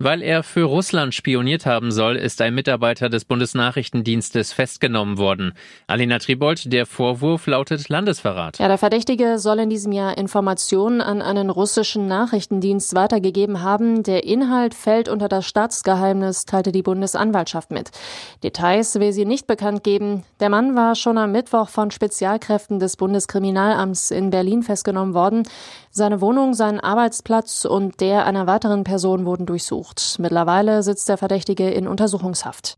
Weil er für Russland spioniert haben soll, ist ein Mitarbeiter des Bundesnachrichtendienstes festgenommen worden. Alina Tribold, der Vorwurf lautet Landesverrat. Ja, der Verdächtige soll in diesem Jahr Informationen an einen russischen Nachrichtendienst weitergegeben haben. Der Inhalt fällt unter das Staatsgeheimnis, teilte die Bundesanwaltschaft mit. Details will sie nicht bekannt geben. Der Mann war schon am Mittwoch von Spezialkräften des Bundeskriminalamts in Berlin festgenommen worden. Seine Wohnung, sein Arbeitsplatz und der einer weiteren Person wurden durchsucht untersucht. Mittlerweile sitzt der Verdächtige in Untersuchungshaft.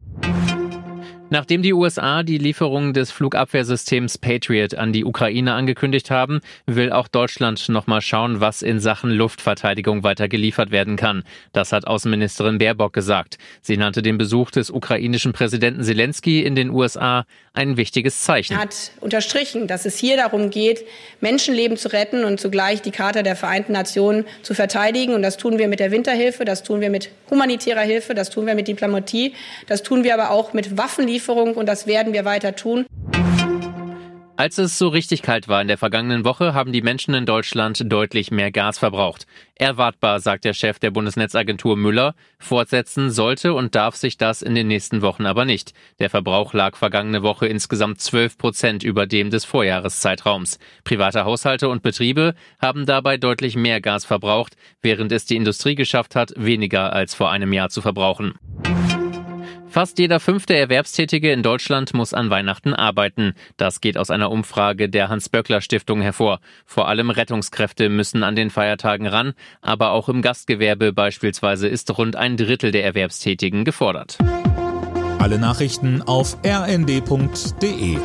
Nachdem die USA die Lieferung des Flugabwehrsystems Patriot an die Ukraine angekündigt haben, will auch Deutschland nochmal schauen, was in Sachen Luftverteidigung weiter geliefert werden kann. Das hat Außenministerin Baerbock gesagt. Sie nannte den Besuch des ukrainischen Präsidenten Zelensky in den USA ein wichtiges Zeichen. Er hat unterstrichen, dass es hier darum geht, Menschenleben zu retten und zugleich die Charta der Vereinten Nationen zu verteidigen. Und das tun wir mit der Winterhilfe, das tun wir mit humanitärer Hilfe, das tun wir mit Diplomatie, das tun wir aber auch mit Waffenlieferungen Lieferung und das werden wir weiter tun. Als es so richtig kalt war in der vergangenen Woche, haben die Menschen in Deutschland deutlich mehr Gas verbraucht. Erwartbar, sagt der Chef der Bundesnetzagentur Müller. Fortsetzen sollte und darf sich das in den nächsten Wochen aber nicht. Der Verbrauch lag vergangene Woche insgesamt 12 Prozent über dem des Vorjahreszeitraums. Private Haushalte und Betriebe haben dabei deutlich mehr Gas verbraucht, während es die Industrie geschafft hat, weniger als vor einem Jahr zu verbrauchen. Fast jeder fünfte Erwerbstätige in Deutschland muss an Weihnachten arbeiten. Das geht aus einer Umfrage der Hans-Böckler-Stiftung hervor. Vor allem Rettungskräfte müssen an den Feiertagen ran, aber auch im Gastgewerbe beispielsweise ist rund ein Drittel der Erwerbstätigen gefordert. Alle Nachrichten auf rnd.de